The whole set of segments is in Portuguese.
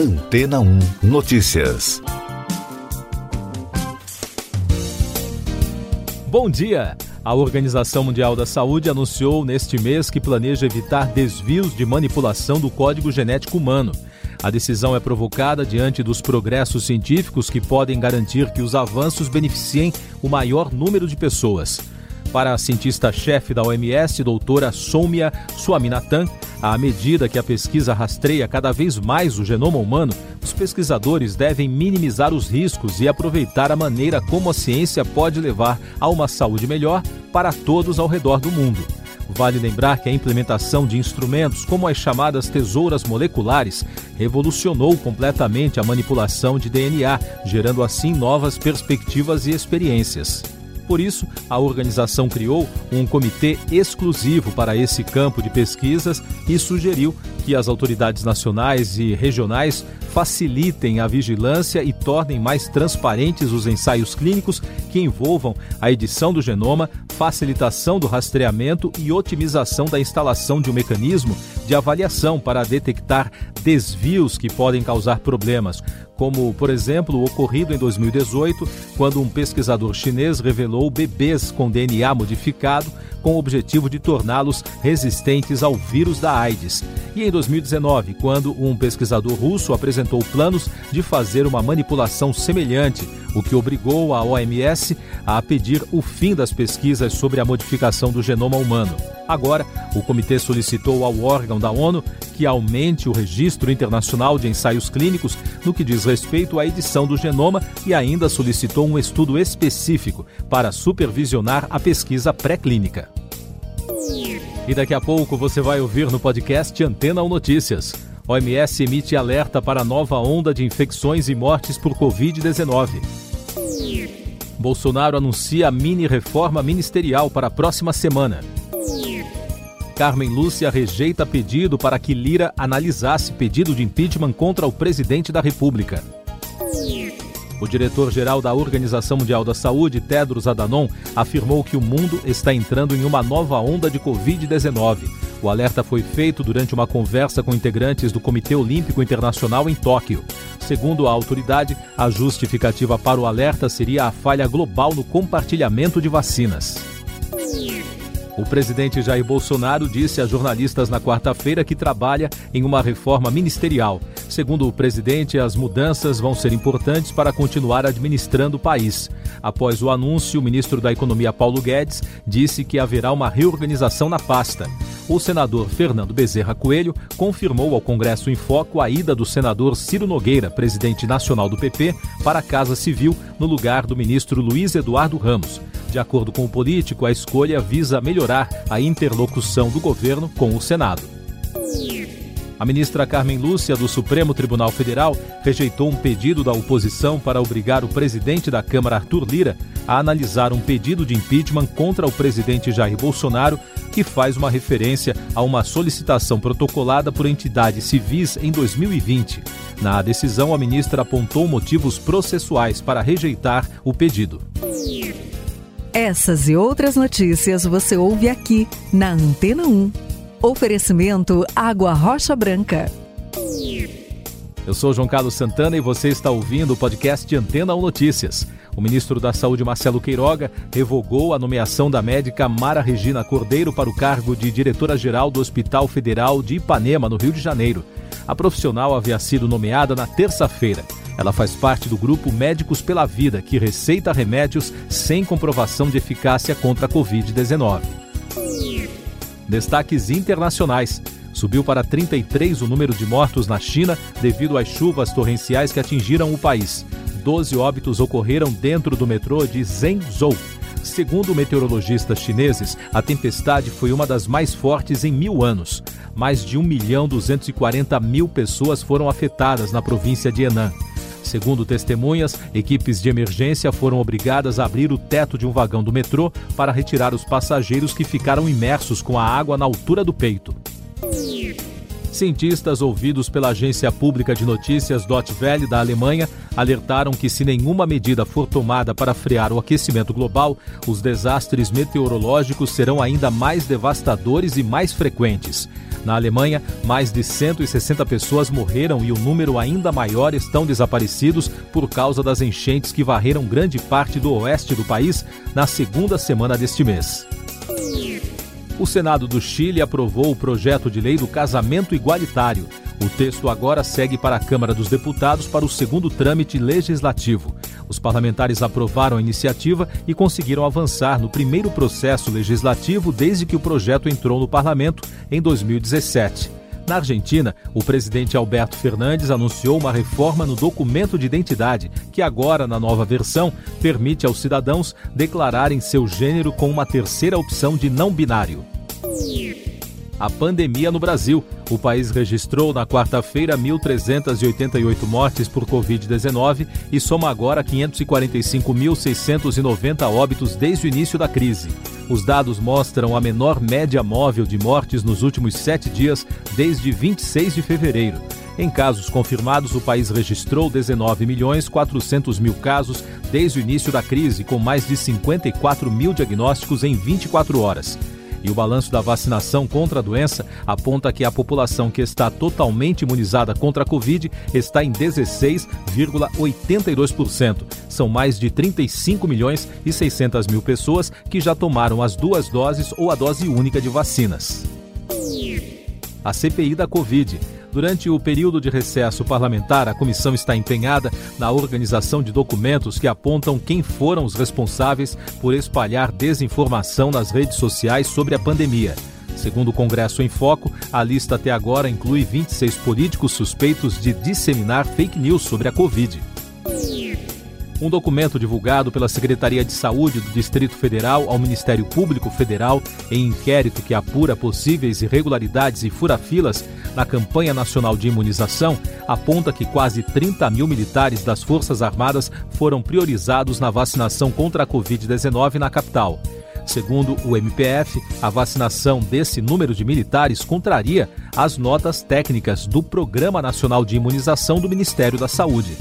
Antena 1 Notícias. Bom dia! A Organização Mundial da Saúde anunciou neste mês que planeja evitar desvios de manipulação do código genético humano. A decisão é provocada diante dos progressos científicos que podem garantir que os avanços beneficiem o maior número de pessoas. Para a cientista-chefe da OMS, doutora Soumya Swaminathan, à medida que a pesquisa rastreia cada vez mais o genoma humano, os pesquisadores devem minimizar os riscos e aproveitar a maneira como a ciência pode levar a uma saúde melhor para todos ao redor do mundo. Vale lembrar que a implementação de instrumentos como as chamadas tesouras moleculares revolucionou completamente a manipulação de DNA, gerando assim novas perspectivas e experiências. Por isso, a organização criou um comitê exclusivo para esse campo de pesquisas e sugeriu que as autoridades nacionais e regionais facilitem a vigilância e tornem mais transparentes os ensaios clínicos que envolvam a edição do genoma, facilitação do rastreamento e otimização da instalação de um mecanismo de avaliação para detectar desvios que podem causar problemas, como, por exemplo, o ocorrido em 2018, quando um pesquisador chinês revelou bebês com DNA modificado com o objetivo de torná-los resistentes ao vírus da AIDS. E em 2019, quando um pesquisador russo apresentou planos de fazer uma manipulação semelhante, o que obrigou a OMS a pedir o fim das pesquisas sobre a modificação do genoma humano. Agora, o comitê solicitou ao órgão da ONU que aumente o registro internacional de ensaios clínicos no que diz respeito à edição do genoma e ainda solicitou um estudo específico para supervisionar a pesquisa pré-clínica. E daqui a pouco você vai ouvir no podcast Antena ou Notícias. OMS emite alerta para nova onda de infecções e mortes por Covid-19. Bolsonaro anuncia mini reforma ministerial para a próxima semana. Carmen Lúcia rejeita pedido para que Lira analisasse pedido de impeachment contra o presidente da República. O diretor-geral da Organização Mundial da Saúde, Tedros Adhanom, afirmou que o mundo está entrando em uma nova onda de Covid-19. O alerta foi feito durante uma conversa com integrantes do Comitê Olímpico Internacional em Tóquio. Segundo a autoridade, a justificativa para o alerta seria a falha global no compartilhamento de vacinas. O presidente Jair Bolsonaro disse a jornalistas na quarta-feira que trabalha em uma reforma ministerial. Segundo o presidente, as mudanças vão ser importantes para continuar administrando o país. Após o anúncio, o ministro da Economia Paulo Guedes disse que haverá uma reorganização na pasta. O senador Fernando Bezerra Coelho confirmou ao Congresso em Foco a ida do senador Ciro Nogueira, presidente nacional do PP, para a Casa Civil, no lugar do ministro Luiz Eduardo Ramos. De acordo com o político, a escolha visa melhorar a interlocução do governo com o Senado. A ministra Carmen Lúcia, do Supremo Tribunal Federal, rejeitou um pedido da oposição para obrigar o presidente da Câmara, Arthur Lira, a analisar um pedido de impeachment contra o presidente Jair Bolsonaro, que faz uma referência a uma solicitação protocolada por entidades civis em 2020. Na decisão, a ministra apontou motivos processuais para rejeitar o pedido. Essas e outras notícias você ouve aqui na Antena 1. Oferecimento Água Rocha Branca. Eu sou João Carlos Santana e você está ouvindo o podcast Antena 1 Notícias. O ministro da Saúde, Marcelo Queiroga, revogou a nomeação da médica Mara Regina Cordeiro para o cargo de diretora-geral do Hospital Federal de Ipanema, no Rio de Janeiro. A profissional havia sido nomeada na terça-feira. Ela faz parte do grupo Médicos pela Vida, que receita remédios sem comprovação de eficácia contra a Covid-19. Destaques internacionais. Subiu para 33 o número de mortos na China devido às chuvas torrenciais que atingiram o país. Doze óbitos ocorreram dentro do metrô de Zhengzhou. Segundo meteorologistas chineses, a tempestade foi uma das mais fortes em mil anos. Mais de 1 milhão 240 mil pessoas foram afetadas na província de Henan. Segundo testemunhas, equipes de emergência foram obrigadas a abrir o teto de um vagão do metrô para retirar os passageiros que ficaram imersos com a água na altura do peito. Cientistas ouvidos pela agência pública de notícias Dot Welle da Alemanha alertaram que se nenhuma medida for tomada para frear o aquecimento global, os desastres meteorológicos serão ainda mais devastadores e mais frequentes. Na Alemanha, mais de 160 pessoas morreram e o um número ainda maior estão desaparecidos por causa das enchentes que varreram grande parte do oeste do país na segunda semana deste mês. O Senado do Chile aprovou o projeto de lei do casamento igualitário. O texto agora segue para a Câmara dos Deputados para o segundo trâmite legislativo. Os parlamentares aprovaram a iniciativa e conseguiram avançar no primeiro processo legislativo desde que o projeto entrou no parlamento em 2017. Na Argentina, o presidente Alberto Fernandes anunciou uma reforma no documento de identidade, que agora, na nova versão, permite aos cidadãos declararem seu gênero com uma terceira opção de não binário a pandemia no Brasil. O país registrou na quarta-feira 1.388 mortes por Covid-19 e soma agora 545.690 óbitos desde o início da crise. Os dados mostram a menor média móvel de mortes nos últimos sete dias, desde 26 de fevereiro. Em casos confirmados, o país registrou 19 milhões 400 mil casos desde o início da crise, com mais de 54 mil diagnósticos em 24 horas. E o balanço da vacinação contra a doença aponta que a população que está totalmente imunizada contra a Covid está em 16,82%. São mais de 35 milhões e 600 mil pessoas que já tomaram as duas doses ou a dose única de vacinas. A CPI da Covid Durante o período de recesso parlamentar, a comissão está empenhada na organização de documentos que apontam quem foram os responsáveis por espalhar desinformação nas redes sociais sobre a pandemia. Segundo o Congresso em Foco, a lista até agora inclui 26 políticos suspeitos de disseminar fake news sobre a Covid. Um documento divulgado pela Secretaria de Saúde do Distrito Federal ao Ministério Público Federal em inquérito que apura possíveis irregularidades e furafilas na campanha nacional de imunização aponta que quase 30 mil militares das Forças Armadas foram priorizados na vacinação contra a Covid-19 na capital. Segundo o MPF, a vacinação desse número de militares contraria as notas técnicas do Programa Nacional de Imunização do Ministério da Saúde.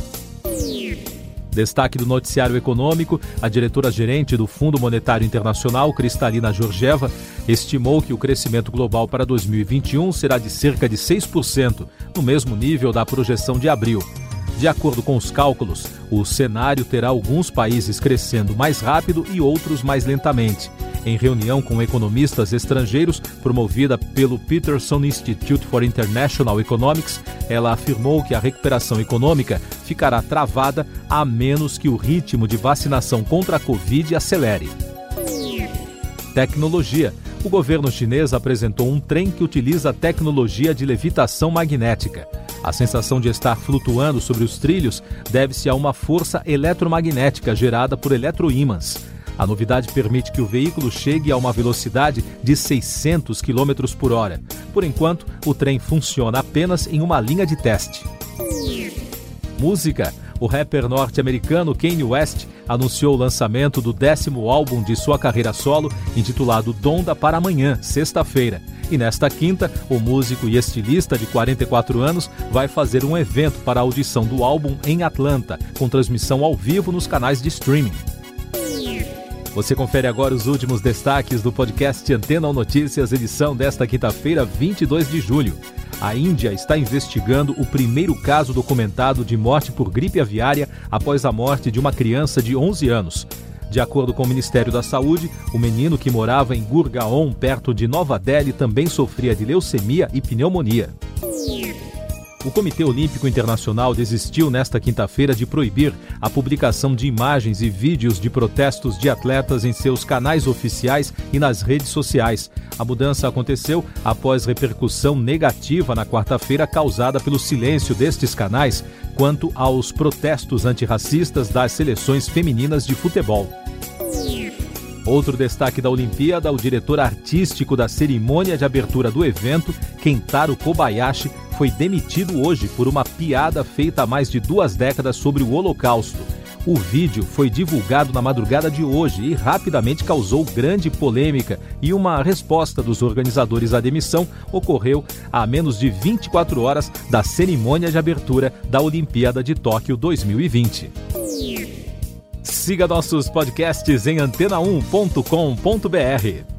Destaque do noticiário econômico, a diretora-gerente do Fundo Monetário Internacional, Cristalina Georgieva, estimou que o crescimento global para 2021 será de cerca de 6%, no mesmo nível da projeção de abril. De acordo com os cálculos, o cenário terá alguns países crescendo mais rápido e outros mais lentamente. Em reunião com economistas estrangeiros, promovida pelo Peterson Institute for International Economics, ela afirmou que a recuperação econômica ficará travada a menos que o ritmo de vacinação contra a Covid acelere. Tecnologia. O governo chinês apresentou um trem que utiliza tecnologia de levitação magnética. A sensação de estar flutuando sobre os trilhos deve-se a uma força eletromagnética gerada por eletroímãs. A novidade permite que o veículo chegue a uma velocidade de 600 km por hora. Por enquanto, o trem funciona apenas em uma linha de teste. Música. O rapper norte-americano Kanye West anunciou o lançamento do décimo álbum de sua carreira solo, intitulado Donda para amanhã, sexta-feira. E nesta quinta, o músico e estilista de 44 anos vai fazer um evento para a audição do álbum em Atlanta, com transmissão ao vivo nos canais de streaming. Você confere agora os últimos destaques do podcast Antena Notícias, edição desta quinta-feira, 22 de julho. A Índia está investigando o primeiro caso documentado de morte por gripe aviária após a morte de uma criança de 11 anos. De acordo com o Ministério da Saúde, o menino que morava em Gurgaon, perto de Nova Delhi, também sofria de leucemia e pneumonia. O Comitê Olímpico Internacional desistiu nesta quinta-feira de proibir a publicação de imagens e vídeos de protestos de atletas em seus canais oficiais e nas redes sociais. A mudança aconteceu após repercussão negativa na quarta-feira causada pelo silêncio destes canais quanto aos protestos antirracistas das seleções femininas de futebol. Outro destaque da Olimpíada, o diretor artístico da cerimônia de abertura do evento, Kentaro Kobayashi, foi demitido hoje por uma piada feita há mais de duas décadas sobre o Holocausto. O vídeo foi divulgado na madrugada de hoje e rapidamente causou grande polêmica e uma resposta dos organizadores à demissão ocorreu a menos de 24 horas da cerimônia de abertura da Olimpíada de Tóquio 2020. Siga nossos podcasts em antena1.com.br.